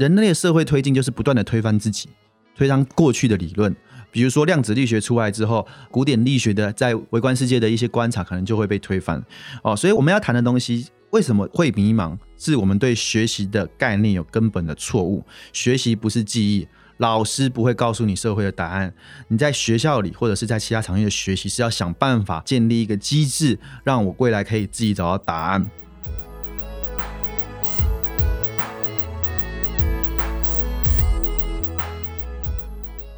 人类的社会推进就是不断的推翻自己，推翻过去的理论。比如说量子力学出来之后，古典力学的在微观世界的一些观察可能就会被推翻哦。所以我们要谈的东西为什么会迷茫，是我们对学习的概念有根本的错误。学习不是记忆，老师不会告诉你社会的答案。你在学校里或者是在其他场域的学习，是要想办法建立一个机制，让我未来可以自己找到答案。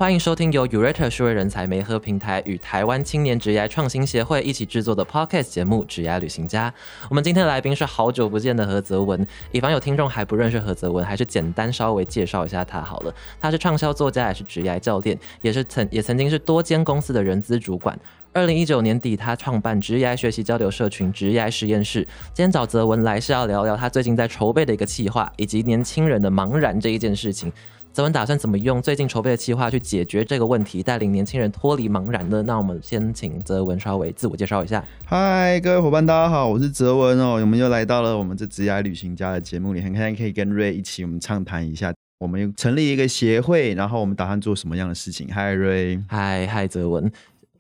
欢迎收听由 Urate 数位人才媒合平台与台湾青年职业创新协会一起制作的 Podcast 节目《职业旅行家》。我们今天的来宾是好久不见的何泽文。以防有听众还不认识何泽文，还是简单稍微介绍一下他好了。他是畅销作家，也是职业教练，也是曾也曾经是多间公司的人资主管。二零一九年底，他创办职业学习交流社群职业实验室。今天找泽文来是要聊聊他最近在筹备的一个计划，以及年轻人的茫然这一件事情。泽文打算怎么用最近筹备的计划去解决这个问题，带领年轻人脱离茫然呢？那我们先请泽文稍微自我介绍一下。嗨，各位伙伴，大家好，我是泽文哦。我们又来到了我们这职业旅行家的节目里，很开心可以跟瑞一起，我们畅谈一下，我们成立一个协会，然后我们打算做什么样的事情。嗨，瑞，嗨，嗨，泽文。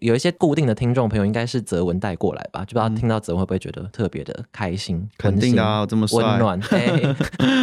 有一些固定的听众朋友，应该是泽文带过来吧？就不知道听到泽文会不会觉得特别的开心？肯定啊，这么温暖。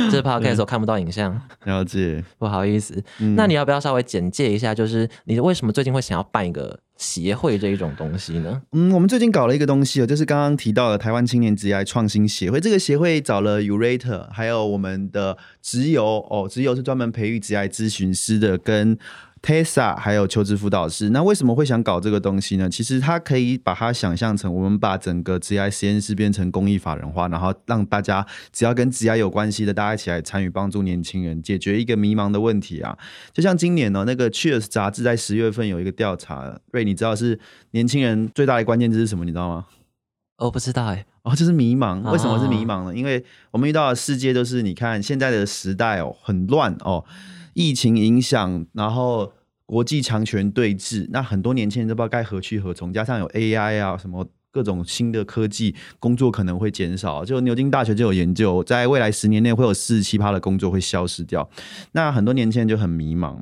这是 podcast 时候看不到影像，了解。不好意思，那你要不要稍微简介一下？就是你为什么最近会想要办一个协会这一种东西呢？嗯，我们最近搞了一个东西哦，就是刚刚提到的台湾青年职业创新协会。这个协会找了 Urate，还有我们的直邮哦，直邮是专门培育职业咨询师的，跟 Tessa 还有求职辅导师，那为什么会想搞这个东西呢？其实他可以把它想象成，我们把整个 GI 实验室变成公益法人化，然后让大家只要跟 GI 有关系的，大家一起来参与，帮助年轻人解决一个迷茫的问题啊！就像今年呢，那个 Cheers 杂志在十月份有一个调查，瑞，你知道是年轻人最大的关键字是什么？你知道吗？我不知道哎，哦，就是迷茫。为什么是迷茫呢？因为我们遇到的世界都是，你看现在的时代哦，很乱哦。疫情影响，然后国际强权对峙，那很多年轻人都不知道该何去何从。加上有 AI 啊，什么各种新的科技，工作可能会减少。就牛津大学就有研究，在未来十年内会有四十七趴的工作会消失掉。那很多年轻人就很迷茫。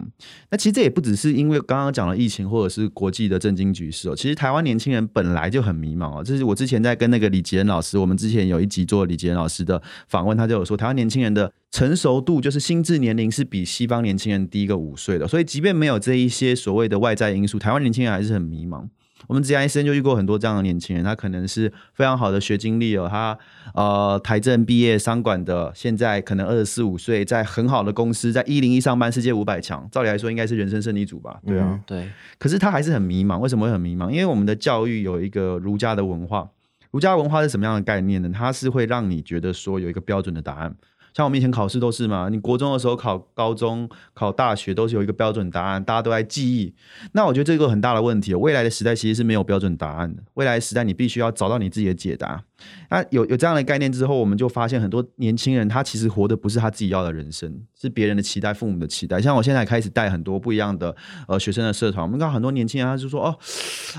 那其实这也不只是因为刚刚讲了疫情，或者是国际的震惊局势哦。其实台湾年轻人本来就很迷茫哦。这是我之前在跟那个李杰恩老师，我们之前有一集做李杰恩老师的访问，他就有说，台湾年轻人的。成熟度就是心智年龄是比西方年轻人低一个五岁的，所以即便没有这一些所谓的外在因素，台湾年轻人还是很迷茫。我们之前医生就遇过很多这样的年轻人，他可能是非常好的学经历哦，他呃台政毕业商管的，现在可能二十四五岁，在很好的公司，在一零一上班，世界五百强，照理来说应该是人生胜利组吧？对啊，对。可是他还是很迷茫，为什么会很迷茫？因为我们的教育有一个儒家的文化，儒家文化是什么样的概念呢？它是会让你觉得说有一个标准的答案。像我们以前考试都是嘛，你国中的时候考高中、考大学都是有一个标准答案，大家都在记忆。那我觉得这个很大的问题，未来的时代其实是没有标准答案的。未来时代你必须要找到你自己的解答。那有有这样的概念之后，我们就发现很多年轻人他其实活的不是他自己要的人生，是别人的期待、父母的期待。像我现在开始带很多不一样的呃学生的社团，我们看很多年轻人他就说哦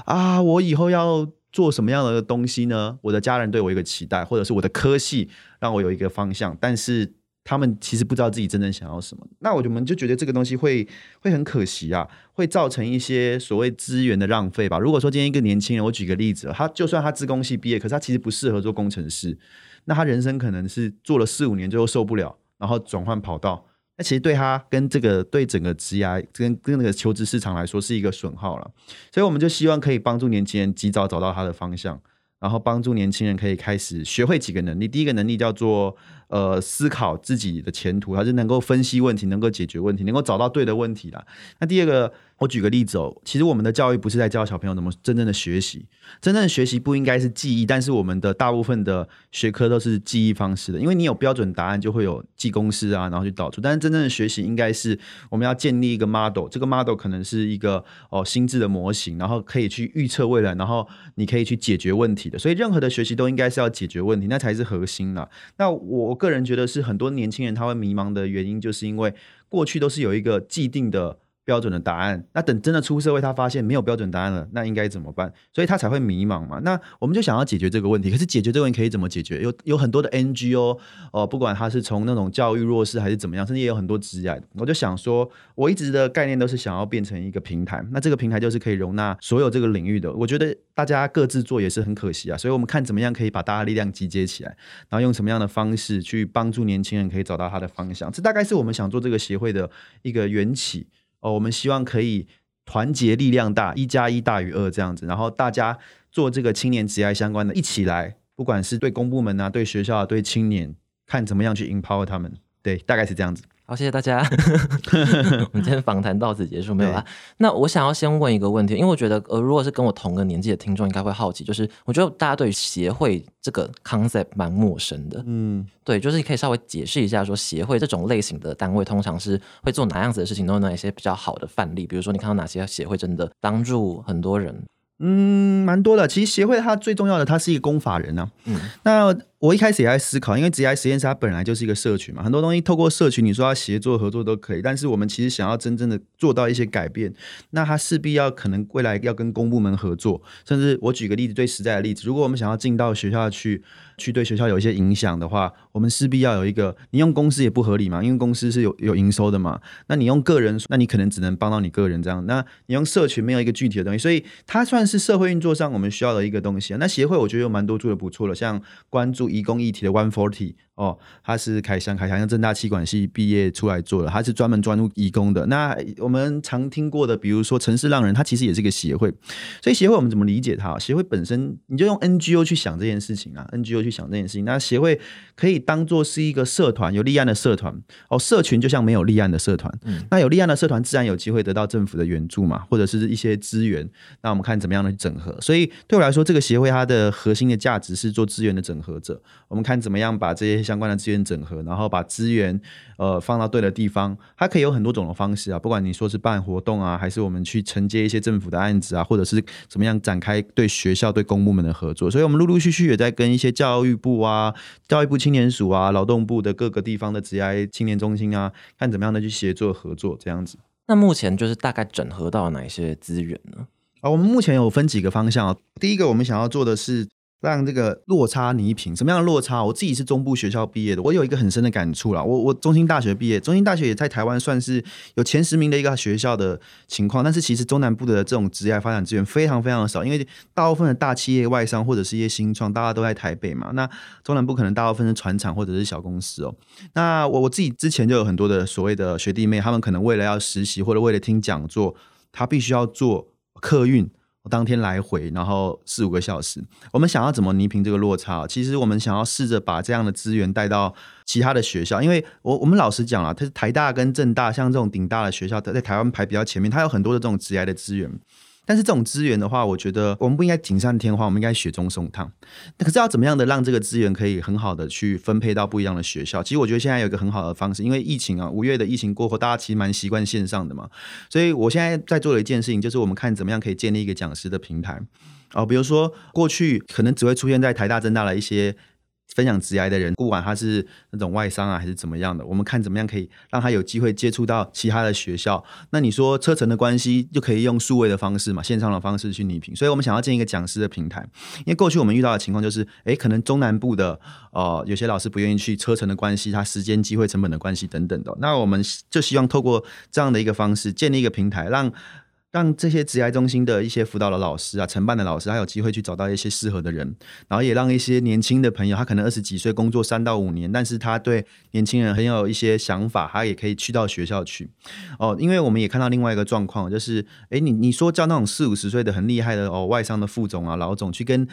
啊，我以后要做什么样的东西呢？我的家人对我一个期待，或者是我的科系。让我有一个方向，但是他们其实不知道自己真正想要什么。那我们就觉得这个东西会会很可惜啊，会造成一些所谓资源的浪费吧。如果说今天一个年轻人，我举个例子，他就算他自工系毕业，可是他其实不适合做工程师，那他人生可能是做了四五年最后受不了，然后转换跑道。那其实对他跟这个对整个职涯跟跟那个求职市场来说是一个损耗了。所以我们就希望可以帮助年轻人及早找到他的方向。然后帮助年轻人可以开始学会几个能力。第一个能力叫做呃思考自己的前途，还是能够分析问题，能够解决问题，能够找到对的问题啦。那第二个。我举个例子哦，其实我们的教育不是在教小朋友怎么真正的学习，真正的学习不应该是记忆，但是我们的大部分的学科都是记忆方式的，因为你有标准答案就会有记公式啊，然后去导出。但是真正的学习应该是我们要建立一个 model，这个 model 可能是一个哦心智的模型，然后可以去预测未来，然后你可以去解决问题的。所以任何的学习都应该是要解决问题，那才是核心啦。那我个人觉得是很多年轻人他会迷茫的原因，就是因为过去都是有一个既定的。标准的答案。那等真的出社会，他发现没有标准答案了，那应该怎么办？所以他才会迷茫嘛。那我们就想要解决这个问题。可是解决这个问题可以怎么解决？有有很多的 NGO 哦，不管他是从那种教育弱势还是怎么样，甚至也有很多职业。我就想说，我一直的概念都是想要变成一个平台。那这个平台就是可以容纳所有这个领域的。我觉得大家各自做也是很可惜啊。所以我们看怎么样可以把大家力量集结起来，然后用什么样的方式去帮助年轻人可以找到他的方向。这大概是我们想做这个协会的一个缘起。哦，我们希望可以团结力量大，一加一大于二这样子，然后大家做这个青年职业相关的，一起来，不管是对公部门啊、对学校、啊、对青年，看怎么样去 empower 他们。对，大概是这样子。好，谢谢大家。我们今天访谈到此结束，没有啦。那我想要先问一个问题，因为我觉得，呃，如果是跟我同个年纪的听众，应该会好奇，就是我觉得大家对协会这个 concept 蛮陌生的。嗯，对，就是你可以稍微解释一下，说协会这种类型的单位，通常是会做哪样子的事情，都有哪一些比较好的范例？比如说，你看到哪些协会真的帮助很多人？嗯，蛮多的。其实协会它最重要的，它是一个公法人啊。嗯，那。我一开始也在思考，因为 GI 实验室它本来就是一个社群嘛，很多东西透过社群，你说要协作合作都可以。但是我们其实想要真正的做到一些改变，那它势必要可能未来要跟公部门合作，甚至我举个例子，最实在的例子，如果我们想要进到学校去，去对学校有一些影响的话，我们势必要有一个，你用公司也不合理嘛，因为公司是有有营收的嘛。那你用个人，那你可能只能帮到你个人这样。那你用社群没有一个具体的东西，所以它算是社会运作上我们需要的一个东西。那协会我觉得有蛮多做的不错的，像关注。一工一体的 One Forty 哦，他是凯翔，凯翔像正大气管系毕业出来做的，他是专门专注义工的。那我们常听过的，比如说城市浪人，他其实也是一个协会。所以协会我们怎么理解它？协会本身你就用 NGO 去想这件事情啊，NGO 去想这件事情。那协会可以当做是一个社团，有立案的社团哦。社群就像没有立案的社团，那有立案的社团自然有机会得到政府的援助嘛，或者是一些资源。那我们看怎么样的整合。所以对我来说，这个协会它的核心的价值是做资源的整合者。我们看怎么样把这些相关的资源整合，然后把资源呃放到对的地方。它可以有很多种的方式啊，不管你说是办活动啊，还是我们去承接一些政府的案子啊，或者是怎么样展开对学校、对公部门的合作。所以，我们陆陆续续也在跟一些教育部啊、教育部青年署啊、劳动部的各个地方的职业青年中心啊，看怎么样的去协作合作这样子。那目前就是大概整合到哪一些资源呢？啊，我们目前有分几个方向啊。第一个，我们想要做的是。让这个落差弥平，什么样的落差？我自己是中部学校毕业的，我有一个很深的感触啦。我我中心大学毕业，中心大学也在台湾算是有前十名的一个学校的情况。但是其实中南部的这种职业发展资源非常非常的少，因为大部分的大企业、外商或者是一些新创，大家都在台北嘛。那中南部可能大部分是船厂或者是小公司哦。那我我自己之前就有很多的所谓的学弟妹，他们可能为了要实习或者为了听讲座，他必须要做客运。当天来回，然后四五个小时，我们想要怎么弥平这个落差？其实我们想要试着把这样的资源带到其他的学校，因为我我们老实讲啊，它是台大跟政大，像这种顶大的学校，在台湾排比较前面，它有很多的这种职业的资源。但是这种资源的话，我觉得我们不应该锦上添花，我们应该雪中送炭。可是要怎么样的让这个资源可以很好的去分配到不一样的学校？其实我觉得现在有一个很好的方式，因为疫情啊，五月的疫情过后，大家其实蛮习惯线上的嘛。所以我现在在做的一件事情，就是我们看怎么样可以建立一个讲师的平台哦，比如说过去可能只会出现在台大、政大的一些。分享职业的人，不管他是那种外商啊，还是怎么样的，我们看怎么样可以让他有机会接触到其他的学校。那你说车程的关系，就可以用数位的方式嘛，线上的方式去拟评。所以我们想要建一个讲师的平台，因为过去我们遇到的情况就是，诶，可能中南部的呃有些老师不愿意去，车程的关系，他时间、机会、成本的关系等等的。那我们就希望透过这样的一个方式，建立一个平台，让。让这些职业中心的一些辅导的老师啊，承办的老师，他有机会去找到一些适合的人，然后也让一些年轻的朋友，他可能二十几岁，工作三到五年，但是他对年轻人很有一些想法，他也可以去到学校去。哦，因为我们也看到另外一个状况，就是，哎，你你说叫那种四五十岁的很厉害的哦，外商的副总啊、老总去跟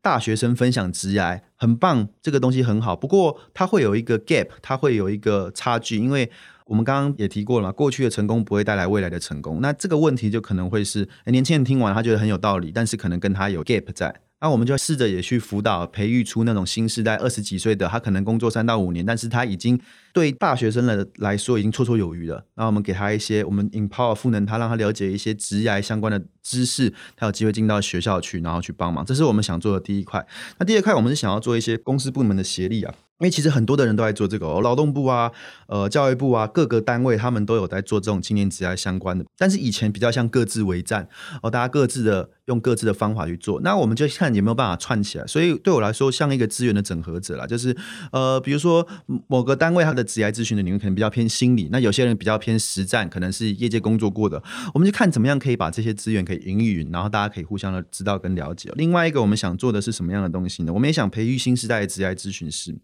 大学生分享职业，很棒，这个东西很好。不过他会有一个 gap，他会有一个差距，因为。我们刚刚也提过了嘛，过去的成功不会带来未来的成功，那这个问题就可能会是年轻人听完他觉得很有道理，但是可能跟他有 gap 在，那我们就试着也去辅导培育出那种新时代二十几岁的，他可能工作三到五年，但是他已经对大学生的来说已经绰绰有余了。那我们给他一些我们 empower 赋能他，让他了解一些职业相关的知识，他有机会进到学校去，然后去帮忙，这是我们想做的第一块。那第二块，我们是想要做一些公司部门的协力啊。因为其实很多的人都在做这个、哦，劳动部啊、呃教育部啊各个单位他们都有在做这种青年职业相关的，但是以前比较像各自为战哦，大家各自的用各自的方法去做，那我们就看有没有办法串起来。所以对我来说，像一个资源的整合者啦，就是呃，比如说某个单位它的职业咨询的领域可能比较偏心理，那有些人比较偏实战，可能是业界工作过的，我们就看怎么样可以把这些资源可以营运，然后大家可以互相的知道跟了解。另外一个我们想做的是什么样的东西呢？我们也想培育新时代的职业咨询师。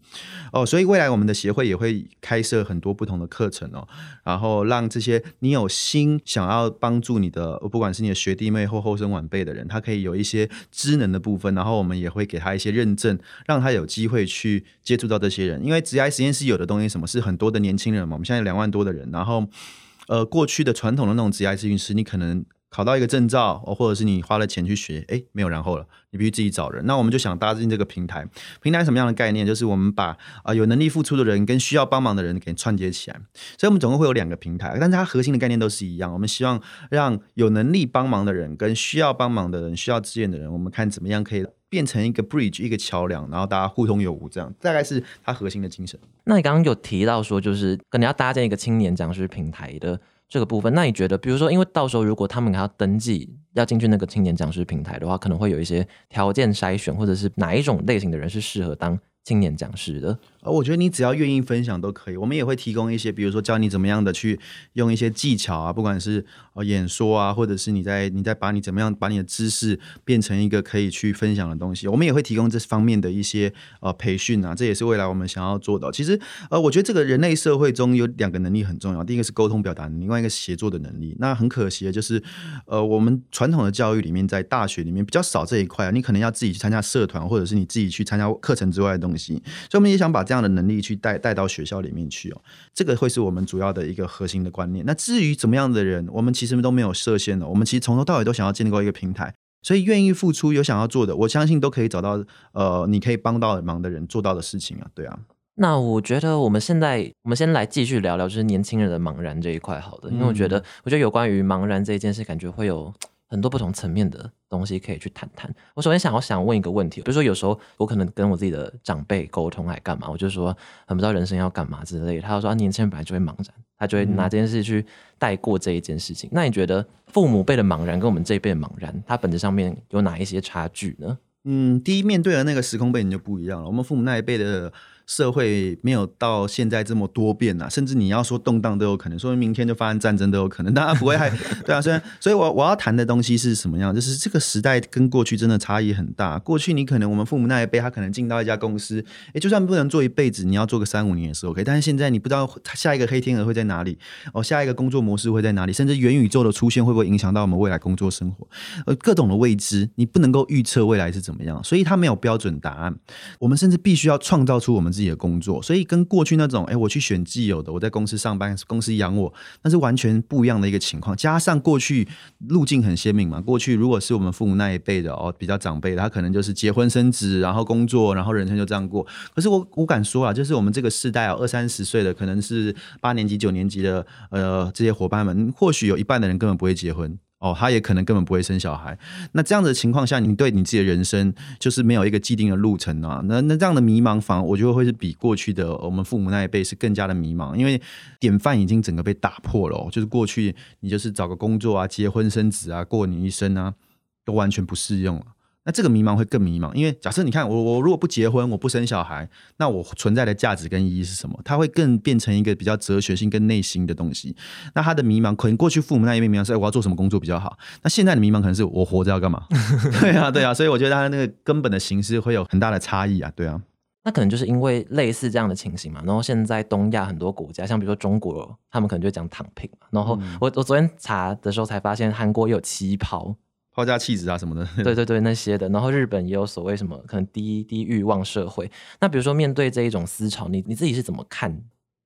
哦，所以未来我们的协会也会开设很多不同的课程哦，然后让这些你有心想要帮助你的，不管是你的学弟妹或后生晚辈的人，他可以有一些知能的部分，然后我们也会给他一些认证，让他有机会去接触到这些人。因为职业实验室有的东西，什么是很多的年轻人嘛，我们现在有两万多的人，然后呃，过去的传统的那种职业咨询师，你可能。考到一个证照，哦，或者是你花了钱去学，哎，没有然后了，你必须自己找人。那我们就想搭进这个平台，平台什么样的概念？就是我们把啊有能力付出的人跟需要帮忙的人给串接起来。所以，我们总共会有两个平台，但是它核心的概念都是一样。我们希望让有能力帮忙的人跟需要帮忙的人、需要支援的人，我们看怎么样可以变成一个 bridge，一个桥梁，然后大家互通有无，这样大概是它核心的精神。那你刚刚有提到说，就是可能要搭建一个青年讲师平台的。这个部分，那你觉得，比如说，因为到时候如果他们还要登记要进去那个青年讲师平台的话，可能会有一些条件筛选，或者是哪一种类型的人是适合当青年讲师的？呃，我觉得你只要愿意分享都可以。我们也会提供一些，比如说教你怎么样的去用一些技巧啊，不管是呃演说啊，或者是你在你在把你怎么样把你的知识变成一个可以去分享的东西，我们也会提供这方面的一些呃培训啊。这也是未来我们想要做的。其实呃，我觉得这个人类社会中有两个能力很重要，第一个是沟通表达能力，另外一个协作的能力。那很可惜的就是，呃，我们传统的教育里面，在大学里面比较少这一块啊。你可能要自己去参加社团，或者是你自己去参加课程之外的东西。所以我们也想把这样的能力去带带到学校里面去哦，这个会是我们主要的一个核心的观念。那至于怎么样的人，我们其实都没有设限的。我们其实从头到尾都想要建构一个平台，所以愿意付出、有想要做的，我相信都可以找到呃，你可以帮到忙的人做到的事情啊。对啊，那我觉得我们现在我们先来继续聊聊，就是年轻人的茫然这一块，好的，因为我觉得我觉得有关于茫然这一件事，感觉会有。很多不同层面的东西可以去谈谈。我首先想要想问一个问题，比如说有时候我可能跟我自己的长辈沟通，还干嘛？我就说很不知道人生要干嘛之类。他就说啊，年轻人本来就会茫然，他就会拿这件事去带过这一件事情。那你觉得父母辈的茫然跟我们这一辈的茫然，它本质上面有哪一些差距呢？嗯，第一面对的那个时空背景就不一样了。我们父母那一辈的。社会没有到现在这么多变呐，甚至你要说动荡都有可能，说明天就发生战争都有可能。大家不会害，对啊，所以，所以我我要谈的东西是什么样？就是这个时代跟过去真的差异很大。过去你可能我们父母那一辈，他可能进到一家公司，哎，就算不能做一辈子，你要做个三五年也是 OK。但是现在你不知道他下一个黑天鹅会在哪里，哦，下一个工作模式会在哪里，甚至元宇宙的出现会不会影响到我们未来工作生活？呃，各种的未知，你不能够预测未来是怎么样，所以它没有标准答案。我们甚至必须要创造出我们自己的工作，所以。跟过去那种，哎，我去选既有的，我在公司上班，公司养我，那是完全不一样的一个情况。加上过去路径很鲜明嘛，过去如果是我们父母那一辈的哦，比较长辈，他可能就是结婚生子，然后工作，然后人生就这样过。可是我我敢说啊，就是我们这个世代啊，二三十岁的，可能是八年级、九年级的，呃，这些伙伴们，或许有一半的人根本不会结婚。哦，他也可能根本不会生小孩。那这样的情况下，你对你自己的人生就是没有一个既定的路程啊。那那这样的迷茫，反而我觉得会是比过去的我们父母那一辈是更加的迷茫，因为典范已经整个被打破了。就是过去你就是找个工作啊，结婚生子啊，过你一生啊，都完全不适用了。那这个迷茫会更迷茫，因为假设你看我，我如果不结婚，我不生小孩，那我存在的价值跟意义是什么？它会更变成一个比较哲学性跟内心的东西。那他的迷茫，可能过去父母那一面迷茫是我要做什么工作比较好，那现在的迷茫可能是我活着要干嘛？对啊，对啊，所以我觉得他那个根本的形式会有很大的差异啊，对啊。那可能就是因为类似这样的情形嘛。然后现在东亚很多国家，像比如说中国，他们可能就讲躺平嘛。然后我我昨天查的时候才发现，韩国有旗袍。抛家弃子啊什么的，对对对，那些的。然后日本也有所谓什么可能低低欲望社会。那比如说面对这一种思潮，你你自己是怎么看？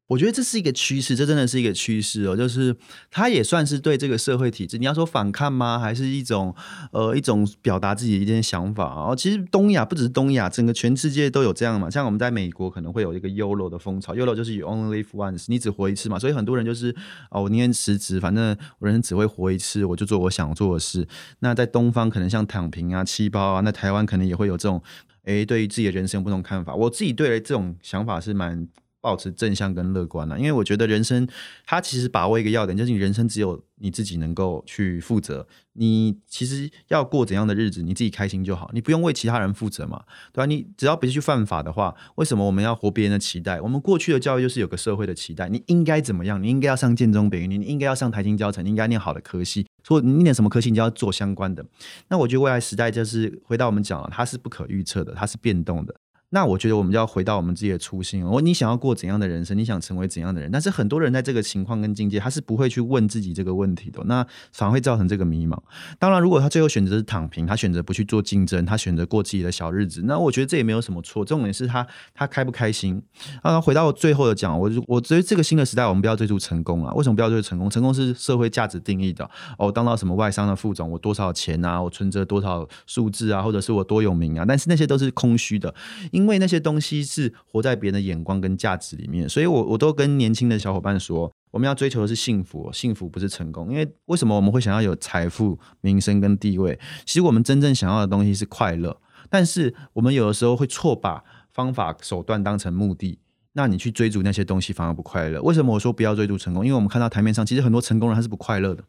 我觉得这是一个趋势，这真的是一个趋势哦。就是它也算是对这个社会体制，你要说反抗吗？还是一种呃一种表达自己的一件想法哦。其实东亚不只是东亚，整个全世界都有这样嘛。像我们在美国可能会有一个 YOLO 的风潮，YOLO 就是 You Only Live Once，你只活一次嘛。所以很多人就是哦，我宁愿辞职，反正我人生只会活一次，我就做我想做的事。那在东方可能像躺平啊、七包啊，那台湾可能也会有这种。诶，对于自己的人生有不同看法。我自己对这种想法是蛮保持正向跟乐观的，因为我觉得人生它其实把握一个要点，就是你人生只有你自己能够去负责。你其实要过怎样的日子，你自己开心就好，你不用为其他人负责嘛，对吧？你只要不去犯法的话，为什么我们要活别人的期待？我们过去的教育就是有个社会的期待，你应该怎么样？你应该要上建中、北，你应该要上台新教程，你应该念好的科系。说你念什么科系，你就要做相关的。那我觉得未来时代就是回到我们讲了，它是不可预测的，它是变动的。那我觉得我们就要回到我们自己的初心哦。你想要过怎样的人生？你想成为怎样的人？但是很多人在这个情况跟境界，他是不会去问自己这个问题的。那反而会造成这个迷茫。当然，如果他最后选择是躺平，他选择不去做竞争，他选择过自己的小日子，那我觉得这也没有什么错。重点是他他开不开心啊？回到最后的讲，我我觉得这个新的时代，我们不要追逐成功啊。为什么不要追逐成功？成功是社会价值定义的哦。当到什么外商的副总，我多少钱啊？我存折多少数字啊？或者是我多有名啊？但是那些都是空虚的，因为那些东西。是活在别人的眼光跟价值里面，所以我我都跟年轻的小伙伴说，我们要追求的是幸福，幸福不是成功。因为为什么我们会想要有财富、名声跟地位？其实我们真正想要的东西是快乐，但是我们有的时候会错把方法手段当成目的，那你去追逐那些东西反而不快乐。为什么我说不要追逐成功？因为我们看到台面上其实很多成功人他是不快乐的。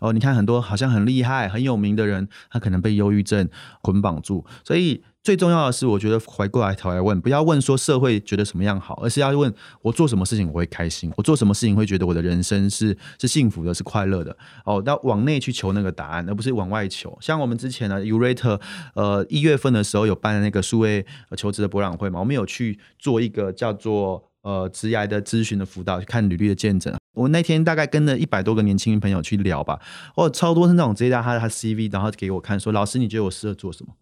哦，你看很多好像很厉害、很有名的人，他可能被忧郁症捆绑住，所以。最重要的是，我觉得回过来头来问，不要问说社会觉得什么样好，而是要问我做什么事情我会开心，我做什么事情会觉得我的人生是是幸福的，是快乐的。哦，要往内去求那个答案，而不是往外求。像我们之前呢 u r a t 呃，一月份的时候有办那个数位求职的博览会嘛，我们有去做一个叫做呃职涯的咨询的辅导，看履历的见证。我那天大概跟了一百多个年轻朋友去聊吧，哦，超多是那种直接拿他他 CV，然后给我看，说老师你觉得我适合做什么？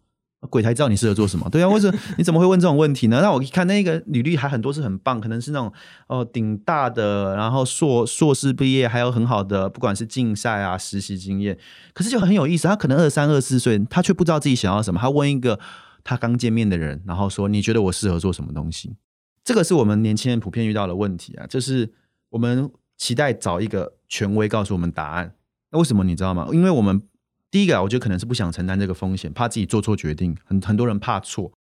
鬼才知道你适合做什么，对啊？为什么你怎么会问这种问题呢？那我一看那个履历还很多是很棒，可能是那种哦顶大的，然后硕硕士毕业，还有很好的不管是竞赛啊实习经验，可是就很有意思。他可能二三二四岁，他却不知道自己想要什么。他问一个他刚见面的人，然后说：“你觉得我适合做什么东西？”这个是我们年轻人普遍遇到的问题啊，就是我们期待找一个权威告诉我们答案。那为什么你知道吗？因为我们。第一个啊，我觉得可能是不想承担这个风险，怕自己做错决定。很很多人怕错。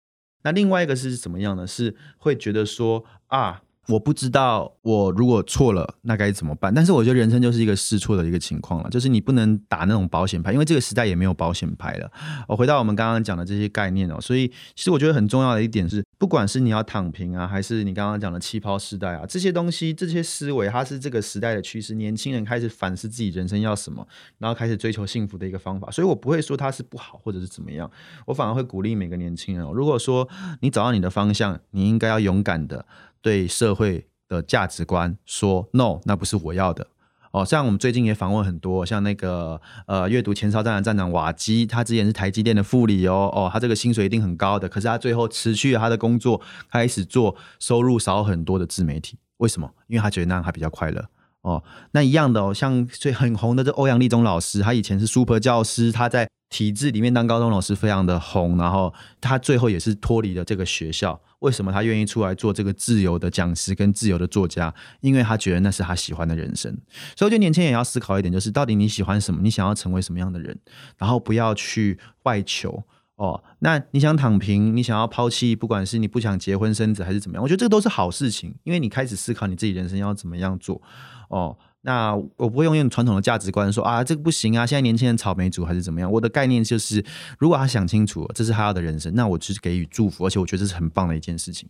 那另外一个是怎么样呢？是会觉得说啊。我不知道我如果错了那该怎么办，但是我觉得人生就是一个试错的一个情况了，就是你不能打那种保险牌，因为这个时代也没有保险牌了。我回到我们刚刚讲的这些概念哦，所以其实我觉得很重要的一点是，不管是你要躺平啊，还是你刚刚讲的气泡时代啊，这些东西这些思维，它是这个时代的趋势。年轻人开始反思自己人生要什么，然后开始追求幸福的一个方法。所以我不会说它是不好或者是怎么样，我反而会鼓励每个年轻人哦。如果说你找到你的方向，你应该要勇敢的。对社会的价值观说 no，那不是我要的哦。像我们最近也访问很多，像那个呃，阅读前哨站的站长瓦基，他之前是台积电的副理哦，哦，他这个薪水一定很高的，可是他最后辞去了他的工作，开始做收入少很多的自媒体。为什么？因为他觉得那样他比较快乐哦。那一样的哦，像最很红的这欧阳立中老师，他以前是 super 教师，他在。体制里面当高中老师非常的红，然后他最后也是脱离了这个学校。为什么他愿意出来做这个自由的讲师跟自由的作家？因为他觉得那是他喜欢的人生。所以我觉得年轻人也要思考一点，就是到底你喜欢什么？你想要成为什么样的人？然后不要去外求哦。那你想躺平？你想要抛弃？不管是你不想结婚生子还是怎么样，我觉得这个都是好事情，因为你开始思考你自己人生要怎么样做哦。那我不会用用传统的价值观说啊，这个不行啊，现在年轻人草莓族还是怎么样？我的概念就是，如果他想清楚这是他要的人生，那我就是给予祝福，而且我觉得这是很棒的一件事情。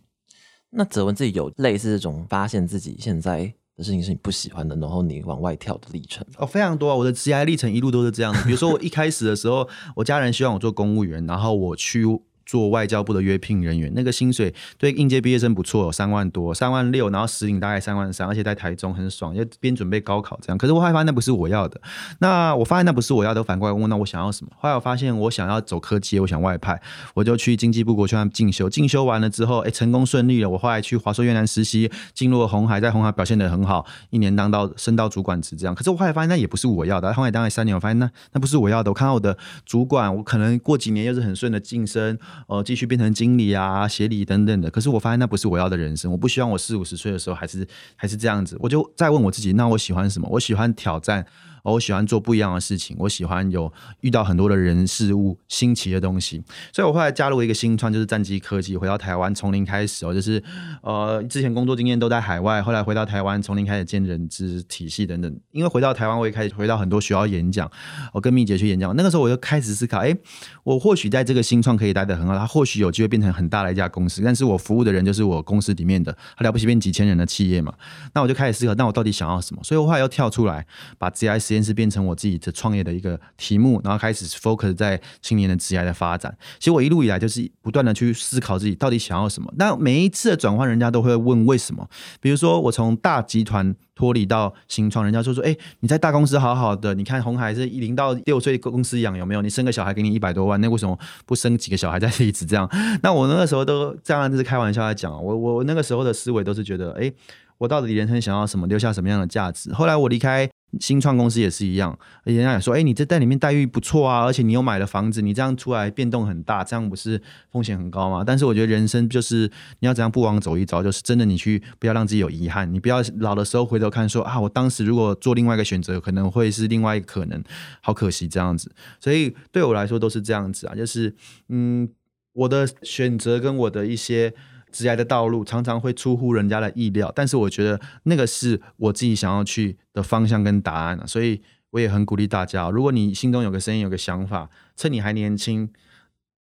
那泽文自己有类似这种发现自己现在的事情是你不喜欢的，然后你往外跳的历程哦，非常多啊，我的职业历程一路都是这样的。比如说我一开始的时候，我家人希望我做公务员，然后我去。做外交部的约聘人员，那个薪水对应届毕业生不错，三万多，三万六，然后实领大概三万三，而且在台中很爽，因边准备高考这样。可是我后来发现那不是我要的，那我发现那不是我要的，反过来问那我想要什么？后来我发现我想要走科技，我想外派，我就去经济部国去进修，进修完了之后，哎，成功顺利了。我后来去华硕越南实习，进入了红海，在红海表现的很好，一年当到升到主管职这样。可是我后来发现那也不是我要的，后来当了三年，我发现那那不是我要的。我看到我的主管，我可能过几年又是很顺的晋升，呃，继续变成。经理啊，协理等等的，可是我发现那不是我要的人生。我不希望我四五十岁的时候还是还是这样子。我就再问我自己，那我喜欢什么？我喜欢挑战我喜欢做不一样的事情，我喜欢有遇到很多的人事物新奇的东西，所以我后来加入一个新创，就是战机科技，回到台湾从零开始哦，就是呃之前工作经验都在海外，后来回到台湾从零开始建人资体系等等。因为回到台湾，我也开始回到很多学校演讲，我跟蜜姐去演讲。那个时候我就开始思考，哎，我或许在这个新创可以待得很好，它或许有机会变成很大的一家公司，但是我服务的人就是我公司里面的，他了不起变几千人的企业嘛。那我就开始思考，那我到底想要什么？所以我后来又跳出来，把 G I C 实验室变成我自己的创业的一个题目，然后开始 focus 在青年的 GI 的发展。其实我一路以来就是不断的去思考自己到底想要什么。那每一次的转换，人家都会问为什么？比如说我从大集团脱离到新创，人家就说：“哎，你在大公司好好的，你看红海是零到六岁公司养有没有？你生个小孩给你一百多万，那为什么不生几个小孩再离职这样？” 那我那个时候都这样子开玩笑在讲，我我那个时候的思维都是觉得，哎。我到底人生想要什么，留下什么样的价值？后来我离开新创公司也是一样，人家也说：“哎，你这在里面待遇不错啊，而且你又买了房子，你这样出来变动很大，这样不是风险很高吗？”但是我觉得人生就是你要怎样不枉走一遭，就是真的你去不要让自己有遗憾，你不要老的时候回头看说啊，我当时如果做另外一个选择，可能会是另外一个可能，好可惜这样子。所以对我来说都是这样子啊，就是嗯，我的选择跟我的一些。职业的道路常常会出乎人家的意料，但是我觉得那个是我自己想要去的方向跟答案啊所以我也很鼓励大家，如果你心中有个声音、有个想法，趁你还年轻，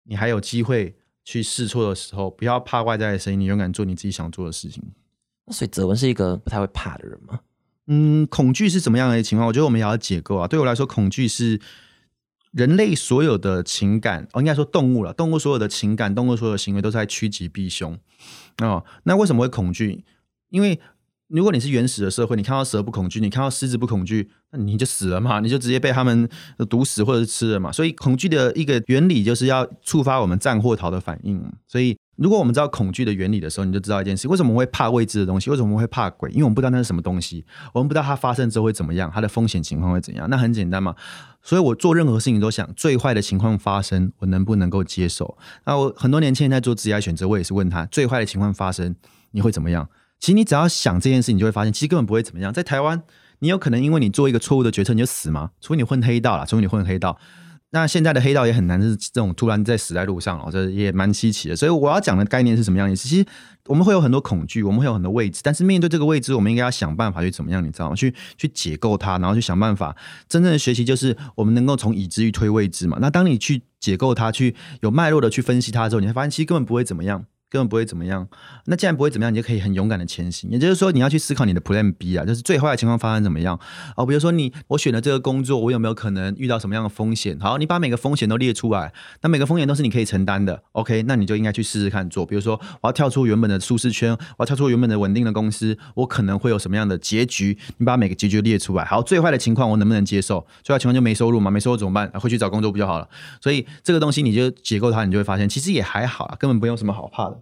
你还有机会去试错的时候，不要怕外在的声音，你勇敢做你自己想做的事情。那所以泽文是一个不太会怕的人吗？嗯，恐惧是怎么样的情况？我觉得我们也要解构啊。对我来说，恐惧是。人类所有的情感，哦，应该说动物了。动物所有的情感，动物所有的行为，都是在趋吉避凶。哦，那为什么会恐惧？因为如果你是原始的社会，你看到蛇不恐惧，你看到狮子不恐惧，那你就死了嘛，你就直接被他们毒死或者是吃了嘛。所以恐惧的一个原理就是要触发我们战或逃的反应。所以。如果我们知道恐惧的原理的时候，你就知道一件事：为什么会怕未知的东西？为什么会怕鬼？因为我们不知道那是什么东西，我们不知道它发生之后会怎么样，它的风险情况会怎样。那很简单嘛。所以我做任何事情都想最坏的情况发生，我能不能够接受？那我很多年轻人在做职业选择，我也是问他：最坏的情况发生，你会怎么样？其实你只要想这件事，你就会发现，其实根本不会怎么样。在台湾，你有可能因为你做一个错误的决策，你就死吗？除非你混黑道了，除非你混黑道。那现在的黑道也很难，是这种突然在死在路上哦，这也蛮稀奇的。所以我要讲的概念是什么样意思？其实我们会有很多恐惧，我们会有很多未知，但是面对这个未知，我们应该要想办法去怎么样？你知道吗？去去解构它，然后去想办法。真正的学习就是我们能够从已知去推未知嘛。那当你去解构它，去有脉络的去分析它之后，你会发现其实根本不会怎么样。根本不会怎么样。那既然不会怎么样，你就可以很勇敢的前行。也就是说，你要去思考你的 Plan B 啊，就是最坏的情况发生怎么样哦。比如说，你我选了这个工作，我有没有可能遇到什么样的风险？好，你把每个风险都列出来，那每个风险都是你可以承担的。OK，那你就应该去试试看做。比如说，我要跳出原本的舒适圈，我要跳出原本的稳定的公司，我可能会有什么样的结局？你把每个结局列出来。好，最坏的情况我能不能接受？最坏情况就没收入嘛？没收入怎么办？会去找工作不就好了？所以这个东西你就结构它，你就会发现其实也还好啊，根本不用什么好怕的。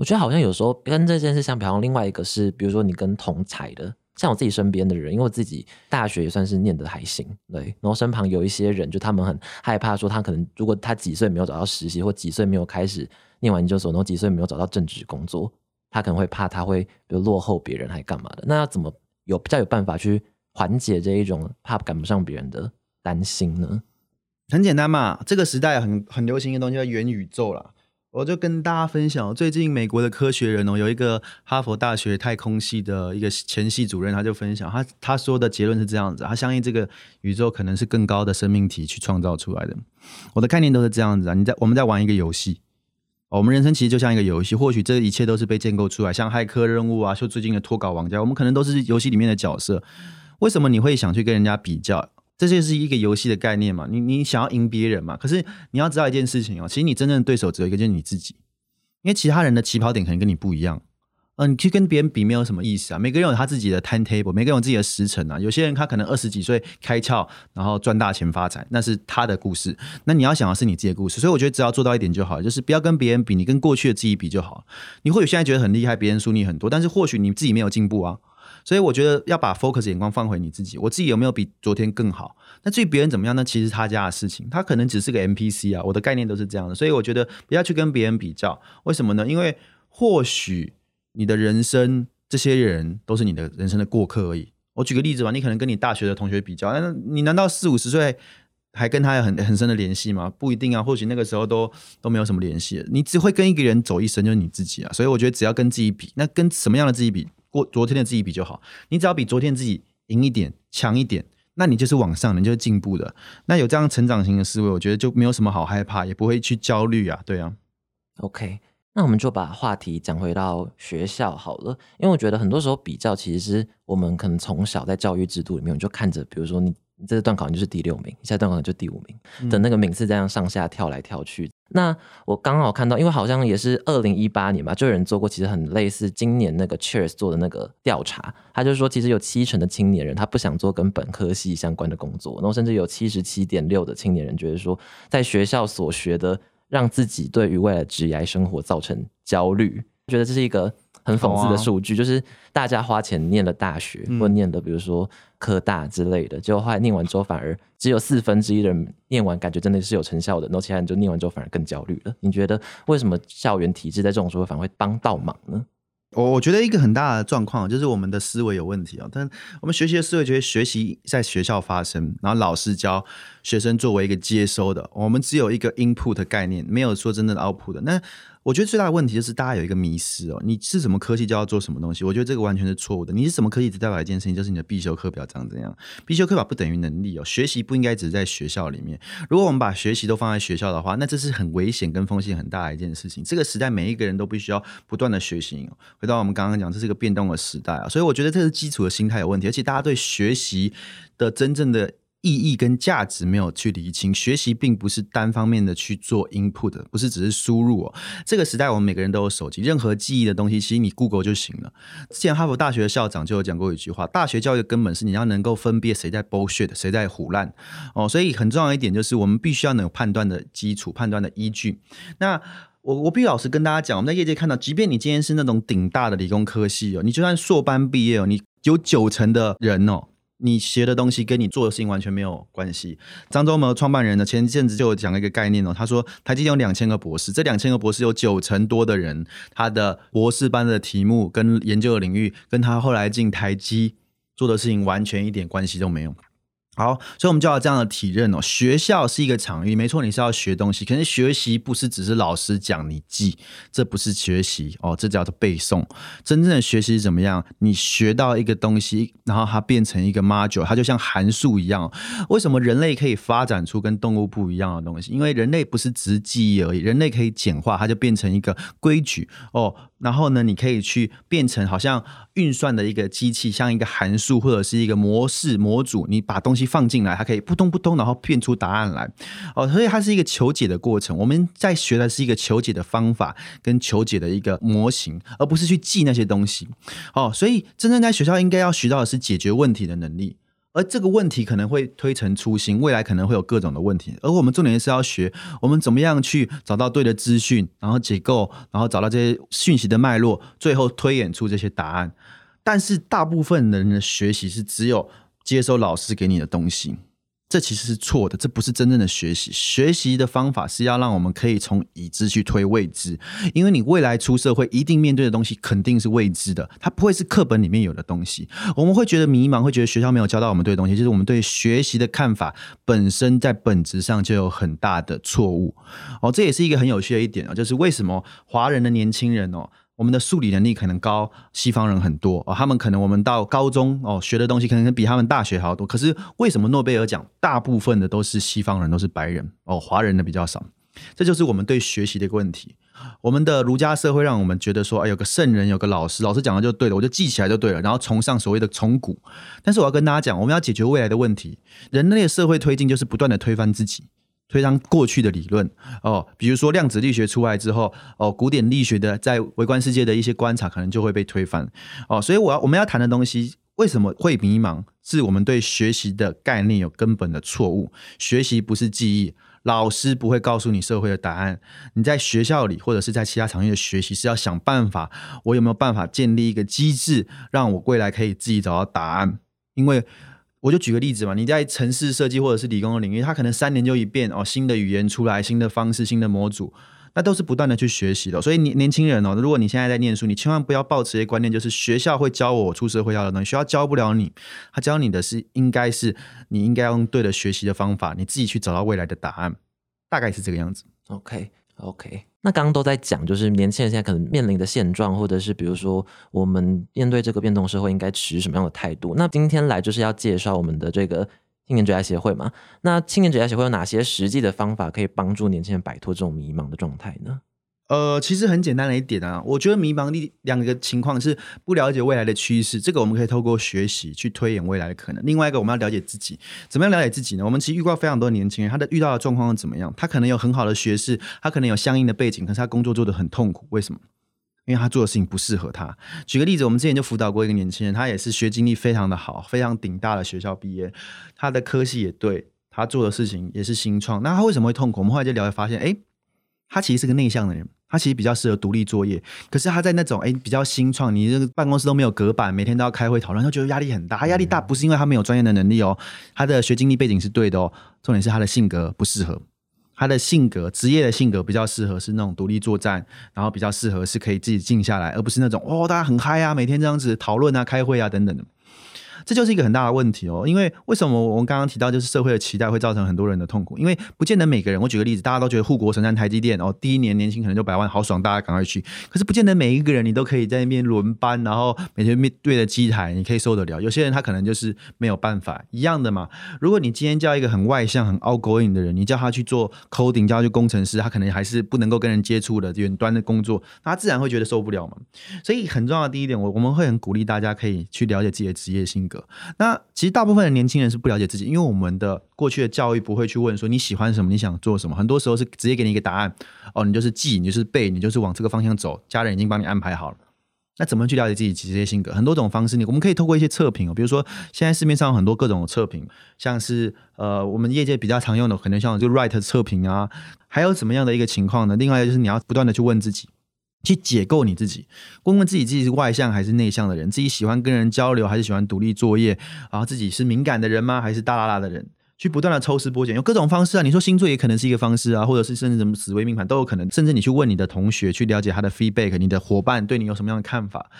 我觉得好像有时候跟这件事相比，方另外一个是，比如说你跟同才的，像我自己身边的人，因为我自己大学也算是念得还行，对，然后身旁有一些人，就他们很害怕说，他可能如果他几岁没有找到实习，或几岁没有开始念完研究所，然后几岁没有找到正职工作，他可能会怕他会比如落后别人，还干嘛的？那要怎么有比较有办法去缓解这一种怕赶不上别人的担心呢？很简单嘛，这个时代很很流行的东西叫元宇宙了。我就跟大家分享，最近美国的科学人哦，有一个哈佛大学太空系的一个前系主任，他就分享他他说的结论是这样子，他相信这个宇宙可能是更高的生命体去创造出来的。我的概念都是这样子啊，你在我们在玩一个游戏，我们人生其实就像一个游戏，或许这一切都是被建构出来，像骇客任务啊，就最近的脱稿玩家，我们可能都是游戏里面的角色。为什么你会想去跟人家比较？这就是一个游戏的概念嘛，你你想要赢别人嘛？可是你要知道一件事情哦，其实你真正的对手只有一个，就是你自己，因为其他人的起跑点可能跟你不一样。嗯，你去跟别人比没有什么意思啊。每个人有他自己的 time table，每个人有自己的时辰啊。有些人他可能二十几岁开窍，然后赚大钱发财，那是他的故事。那你要想的是你自己的故事。所以我觉得只要做到一点就好，就是不要跟别人比，你跟过去的自己比就好。你或许现在觉得很厉害，别人输你很多，但是或许你自己没有进步啊。所以我觉得要把 focus 眼光放回你自己，我自己有没有比昨天更好？那至于别人怎么样呢？其实他家的事情，他可能只是个 NPC 啊。我的概念都是这样的，所以我觉得不要去跟别人比较。为什么呢？因为或许你的人生，这些人都是你的人生的过客而已。我举个例子吧，你可能跟你大学的同学比较，那你难道四五十岁还跟他有很很深的联系吗？不一定啊，或许那个时候都都没有什么联系。你只会跟一个人走一生，就是你自己啊。所以我觉得只要跟自己比，那跟什么样的自己比？过昨天的自己比就好。你只要比昨天自己赢一点、强一点，那你就是往上，你就是进步的。那有这样成长型的思维，我觉得就没有什么好害怕，也不会去焦虑啊。对啊。OK，那我们就把话题讲回到学校好了，因为我觉得很多时候比较其实是我们可能从小在教育制度里面，就看着，比如说你这次段考你就是第六名，你下一段考你就第五名的那个名次这样上下跳来跳去。那我刚好看到，因为好像也是二零一八年吧，就有人做过，其实很类似今年那个 Cheers 做的那个调查，他就说其实有七成的青年人他不想做跟本科系相关的工作，然后甚至有七十七点六的青年人觉得说，在学校所学的让自己对于未来职业生活造成焦虑，觉得这是一个很讽刺的数据，就是大家花钱念了大学、或念的比如说科大之类的，结果后来念完之后反而只有四分之一的人念完感觉真的是有成效的，然后其他人就念完之后反而更焦虑了。你觉得为什么校园体制在这种时候反而会帮倒忙呢？我我觉得一个很大的状况就是我们的思维有问题啊、但我们学习的思维觉得学习在学校发生，然后老师教学生作为一个接收的，我们只有一个 input 的概念，没有说真正的 output 的。那我觉得最大的问题就是大家有一个迷失哦，你是什么科技就要做什么东西，我觉得这个完全是错误的。你是什么科技只代表一件事情，就是你的必修课表长怎样。必修课表不等于能力哦，学习不应该只是在学校里面。如果我们把学习都放在学校的话，那这是很危险跟风险很大的一件事情。这个时代每一个人都必须要不断的学习。回到我们刚刚讲，这是一个变动的时代啊，所以我觉得这是基础的心态有问题，而且大家对学习的真正的。意义跟价值没有去理清，学习并不是单方面的去做 input，不是只是输入哦。这个时代，我们每个人都有手机，任何记忆的东西，其实你 Google 就行了。之前哈佛大学的校长就有讲过一句话：大学教育的根本是你要能够分辨谁在 bullshit，谁在胡乱哦。所以很重要一点就是，我们必须要能有判断的基础、判断的依据。那我我必须老实跟大家讲，我们在业界看到，即便你今天是那种顶大的理工科系哦，你就算硕班毕业哦，你有九成的人哦。你学的东西跟你做的事情完全没有关系。张忠谋创办人呢，前一阵子就有讲一个概念哦，他说台积电有两千个博士，这两千个博士有九成多的人，他的博士班的题目跟研究的领域，跟他后来进台积做的事情完全一点关系都没有。好，所以我们就要这样的体认哦。学校是一个场域，没错，你是要学东西，可是学习不是只是老师讲你记，这不是学习哦，这叫做背诵。真正的学习是怎么样？你学到一个东西，然后它变成一个 module，它就像函数一样。为什么人类可以发展出跟动物不一样的东西？因为人类不是只是记忆而已，人类可以简化，它就变成一个规矩哦。然后呢，你可以去变成好像运算的一个机器，像一个函数或者是一个模式模组，你把东西放进来，它可以扑通扑通，然后变出答案来。哦，所以它是一个求解的过程。我们在学的是一个求解的方法跟求解的一个模型，而不是去记那些东西。哦，所以真正在学校应该要学到的是解决问题的能力。而这个问题可能会推陈出新，未来可能会有各种的问题。而我们重点是要学我们怎么样去找到对的资讯，然后解构，然后找到这些讯息的脉络，最后推演出这些答案。但是大部分人的学习是只有接收老师给你的东西。这其实是错的，这不是真正的学习。学习的方法是要让我们可以从已知去推未知，因为你未来出社会一定面对的东西肯定是未知的，它不会是课本里面有的东西。我们会觉得迷茫，会觉得学校没有教到我们对的东西，就是我们对学习的看法本身在本质上就有很大的错误。哦，这也是一个很有趣的一点啊，就是为什么华人的年轻人哦。我们的数理能力可能高西方人很多哦，他们可能我们到高中哦学的东西可能比他们大学还要多。可是为什么诺贝尔奖大部分的都是西方人，都是白人哦，华人的比较少？这就是我们对学习的一个问题。我们的儒家社会让我们觉得说，哎，有个圣人，有个老师，老师讲的就对了，我就记起来就对了，然后崇尚所谓的从古。但是我要跟大家讲，我们要解决未来的问题，人类的社会推进就是不断的推翻自己。推翻过去的理论哦，比如说量子力学出来之后哦，古典力学的在微观世界的一些观察可能就会被推翻哦，所以我要我们要谈的东西为什么会迷茫，是我们对学习的概念有根本的错误。学习不是记忆，老师不会告诉你社会的答案。你在学校里或者是在其他场域的学习是要想办法，我有没有办法建立一个机制，让我未来可以自己找到答案？因为我就举个例子嘛，你在城市设计或者是理工的领域，它可能三年就一变哦，新的语言出来，新的方式，新的模组。那都是不断的去学习的。所以年年轻人哦，如果你现在在念书，你千万不要抱持一个观念，就是学校会教我出社会要的东西，学校教不了你，他教你的是应该是你应该用对的学习的方法，你自己去找到未来的答案，大概是这个样子。OK OK，那刚刚都在讲，就是年轻人现在可能面临的现状，或者是比如说我们面对这个变动社会应该持什么样的态度。那今天来就是要介绍我们的这个青年职业协会嘛。那青年职业协会有哪些实际的方法可以帮助年轻人摆脱这种迷茫的状态呢？呃，其实很简单的一点啊，我觉得迷茫的两个情况是不了解未来的趋势，这个我们可以透过学习去推演未来的可能。另外一个，我们要了解自己，怎么样了解自己呢？我们其实遇过非常多年轻人，他的遇到的状况是怎么样？他可能有很好的学识，他可能有相应的背景，可是他工作做得很痛苦，为什么？因为他做的事情不适合他。举个例子，我们之前就辅导过一个年轻人，他也是学经历非常的好，非常顶大的学校毕业，他的科系也对，他做的事情也是新创。那他为什么会痛苦？我们后来就了解发现，哎，他其实是个内向的人。他其实比较适合独立作业，可是他在那种哎比较新创，你这个办公室都没有隔板，每天都要开会讨论，他觉得压力很大。他压力大不是因为他没有专业的能力哦，他的学经历背景是对的哦，重点是他的性格不适合。他的性格，职业的性格比较适合是那种独立作战，然后比较适合是可以自己静下来，而不是那种哦大家很嗨啊，每天这样子讨论啊、开会啊等等的。这就是一个很大的问题哦，因为为什么我们刚刚提到就是社会的期待会造成很多人的痛苦？因为不见得每个人，我举个例子，大家都觉得护国神山台积电哦，第一年年薪可能就百万，好爽，大家赶快去。可是不见得每一个人你都可以在那边轮班，然后每天面对着机台，你可以受得了。有些人他可能就是没有办法，一样的嘛。如果你今天叫一个很外向、很 outgoing 的人，你叫他去做 coding，叫他去工程师，他可能还是不能够跟人接触的远端的工作，他自然会觉得受不了嘛。所以很重要的第一点，我我们会很鼓励大家可以去了解自己的职业性格。那其实大部分的年轻人是不了解自己，因为我们的过去的教育不会去问说你喜欢什么，你想做什么，很多时候是直接给你一个答案，哦，你就是记，你就是背，你就是往这个方向走，家人已经帮你安排好了。那怎么去了解自己职业性格？很多种方式，你我们可以透过一些测评哦，比如说现在市面上有很多各种的测评，像是呃我们业界比较常用的，可能像就 Right 测评啊，还有怎么样的一个情况呢？另外就是你要不断的去问自己。去解构你自己，问问自己自己是外向还是内向的人，自己喜欢跟人交流还是喜欢独立作业，然后自己是敏感的人吗？还是大拉拉的人？去不断的抽丝剥茧，用各种方式啊。你说星座也可能是一个方式啊，或者是甚至什么紫微命盘都有可能，甚至你去问你的同学，去了解他的 feedback，你的伙伴对你有什么样的看法。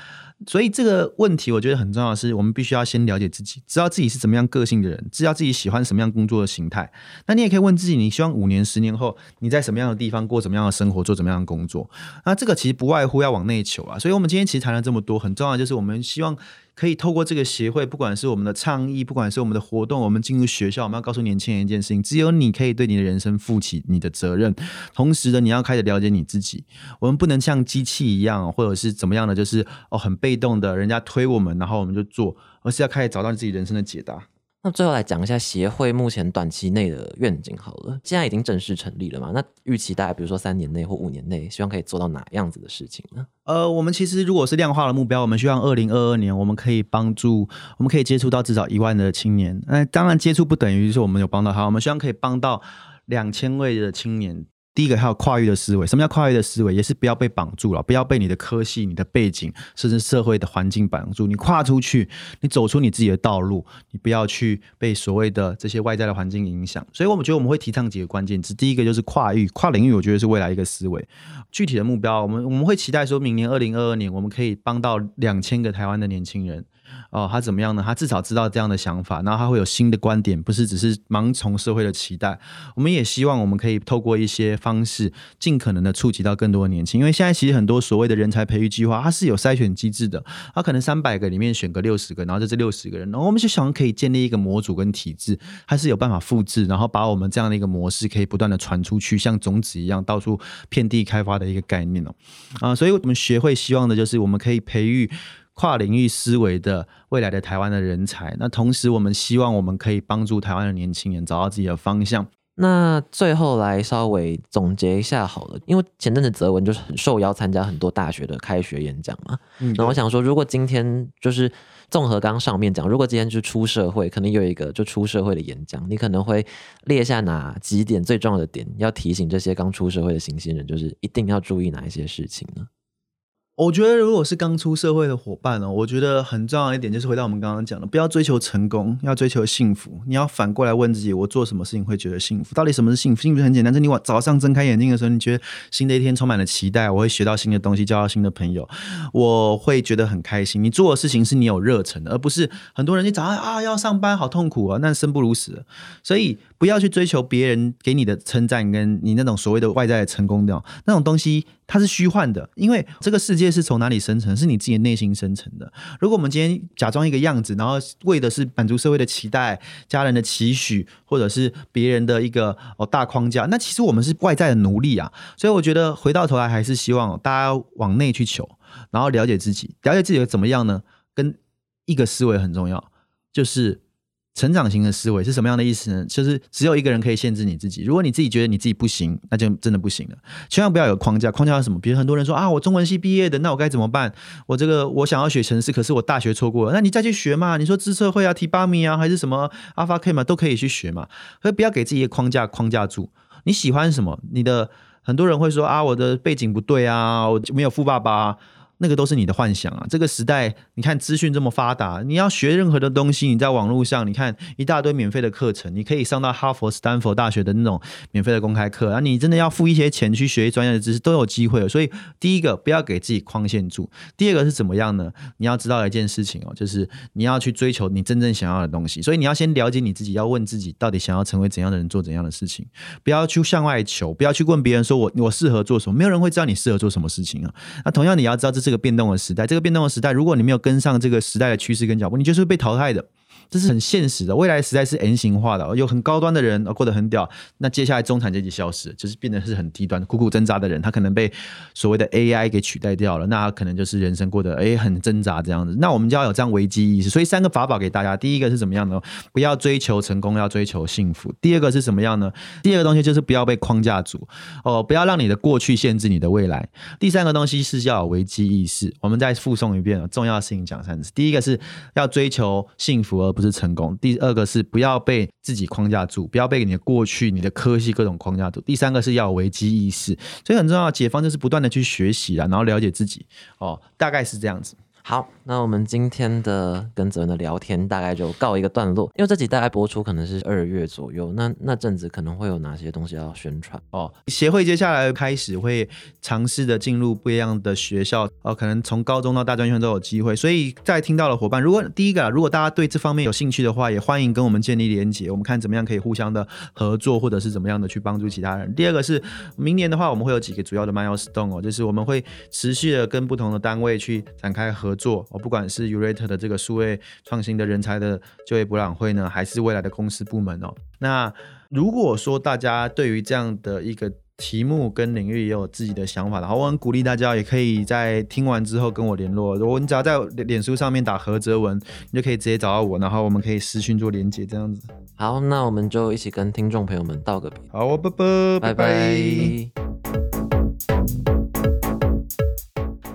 所以这个问题我觉得很重要是，我们必须要先了解自己，知道自己是怎么样个性的人，知道自己喜欢什么样工作的形态。那你也可以问自己，你希望五年、十年后你在什么样的地方过什么样的生活，做什么样的工作？那这个其实不外乎要往内求啊。所以我们今天其实谈了这么多，很重要就是我们希望可以透过这个协会，不管是我们的倡议，不管是我们的活动，我们进入学校，我们要告诉年轻人一件事情：只有你可以对你的人生负起你的责任。同时呢，你要开始了解你自己。我们不能像机器一样，或者是怎么样的，就是哦很被动的，人家推我们，然后我们就做，而是要开始找到你自己人生的解答。那最后来讲一下协会目前短期内的愿景好了，现在已经正式成立了嘛？那预期大概比如说三年内或五年内，希望可以做到哪样子的事情呢？呃，我们其实如果是量化的目标，我们希望二零二二年我们可以帮助，我们可以接触到至少一万的青年。那当然接触不等于是我们有帮到他，我们希望可以帮到两千位的青年。第一个还有跨域的思维，什么叫跨域的思维？也是不要被绑住了，不要被你的科系、你的背景，甚至社会的环境绑住。你跨出去，你走出你自己的道路，你不要去被所谓的这些外在的环境影响。所以，我们觉得我们会提倡几个关键词。第一个就是跨域、跨领域，我觉得是未来一个思维。具体的目标，我们我们会期待说明年二零二二年，我们可以帮到两千个台湾的年轻人。哦，他怎么样呢？他至少知道这样的想法，然后他会有新的观点，不是只是盲从社会的期待。我们也希望我们可以透过一些方式，尽可能的触及到更多的年轻。因为现在其实很多所谓的人才培育计划，它是有筛选机制的，它可能三百个里面选个六十个，然后在这六十个人，然后我们就想可以建立一个模组跟体制，它是有办法复制，然后把我们这样的一个模式可以不断的传出去，像种子一样到处遍地开发的一个概念哦。啊，所以我们学会希望的就是我们可以培育。跨领域思维的未来的台湾的人才，那同时我们希望我们可以帮助台湾的年轻人找到自己的方向。那最后来稍微总结一下好了，因为前阵子泽文就是很受邀参加很多大学的开学演讲嘛，嗯那我想说，如果今天就是综合刚上面讲，如果今天就出社会，可能有一个就出社会的演讲，你可能会列下哪几点最重要的点，要提醒这些刚出社会的新鲜人，就是一定要注意哪一些事情呢？我觉得如果是刚出社会的伙伴哦，我觉得很重要一点就是回到我们刚刚讲的，不要追求成功，要追求幸福。你要反过来问自己，我做什么事情会觉得幸福？到底什么是幸福？幸福很简单，是你晚早上睁开眼睛的时候，你觉得新的一天充满了期待，我会学到新的东西，交到新的朋友，我会觉得很开心。你做的事情是你有热忱的，而不是很多人你早上啊要上班好痛苦啊，那生不如死。所以不要去追求别人给你的称赞，跟你那种所谓的外在的成功的那种东西。它是虚幻的，因为这个世界是从哪里生成？是你自己内心生成的。如果我们今天假装一个样子，然后为的是满足社会的期待、家人的期许，或者是别人的一个哦大框架，那其实我们是外在的奴隶啊。所以我觉得回到头来，还是希望大家往内去求，然后了解自己，了解自己怎么样呢？跟一个思维很重要，就是。成长型的思维是什么样的意思呢？就是只有一个人可以限制你自己。如果你自己觉得你自己不行，那就真的不行了。千万不要有框架。框架是什么？比如很多人说啊，我中文系毕业的，那我该怎么办？我这个我想要学城市，可是我大学错过了。那你再去学嘛？你说知策会啊、T 八米啊，还是什么 Alpha K 嘛，都可以去学嘛。所以不要给自己一个框架框架住。你喜欢什么？你的很多人会说啊，我的背景不对啊，我没有富爸爸。啊那个都是你的幻想啊！这个时代，你看资讯这么发达，你要学任何的东西，你在网络上，你看一大堆免费的课程，你可以上到哈佛、斯坦福大学的那种免费的公开课啊！你真的要付一些钱去学专业的知识，都有机会。所以，第一个不要给自己框限住；第二个是怎么样呢？你要知道一件事情哦，就是你要去追求你真正想要的东西。所以，你要先了解你自己，要问自己到底想要成为怎样的人，做怎样的事情。不要去向外求，不要去问别人说我我适合做什么，没有人会知道你适合做什么事情啊！那同样，你要知道这是这个变动的时代。这个变动的时代，如果你没有跟上这个时代的趋势跟脚步，你就是被淘汰的。这是很现实的，未来实在是 N 型化的，有很高端的人过得很屌，那接下来中产阶级消失，就是变得是很低端、苦苦挣扎的人，他可能被所谓的 AI 给取代掉了，那他可能就是人生过得哎很挣扎这样子。那我们就要有这样危机意识，所以三个法宝给大家，第一个是怎么样呢？不要追求成功，要追求幸福。第二个是什么样呢？第二个东西就是不要被框架住哦，不要让你的过去限制你的未来。第三个东西是要有危机意识。我们再复诵一遍，重要事情讲三次。第一个是要追求幸福，而不不是成功。第二个是不要被自己框架住，不要被你的过去、你的科系各种框架住。第三个是要有危机意识，所以很重要。解放就是不断的去学习啊，然后了解自己哦，大概是这样子。好，那我们今天的跟泽文的聊天大概就告一个段落，因为这集大概播出可能是二月左右，那那阵子可能会有哪些东西要宣传哦？协会接下来开始会尝试的进入不一样的学校哦，可能从高中到大专院都有机会，所以在听到的伙伴，如果第一个，如果大家对这方面有兴趣的话，也欢迎跟我们建立连结，我们看怎么样可以互相的合作，或者是怎么样的去帮助其他人。第二个是明年的话，我们会有几个主要的 milestone 哦，就是我们会持续的跟不同的单位去展开合。做哦，不管是 Urate 的这个数位创新的人才的就业博览会呢，还是未来的公司部门哦。那如果说大家对于这样的一个题目跟领域也有自己的想法的话，我很鼓励大家也可以在听完之后跟我联络。如果你只要在脸书上面打何哲文，你就可以直接找到我，然后我们可以私讯做连接这样子。好，那我们就一起跟听众朋友们道个别。好，拜拜，拜拜。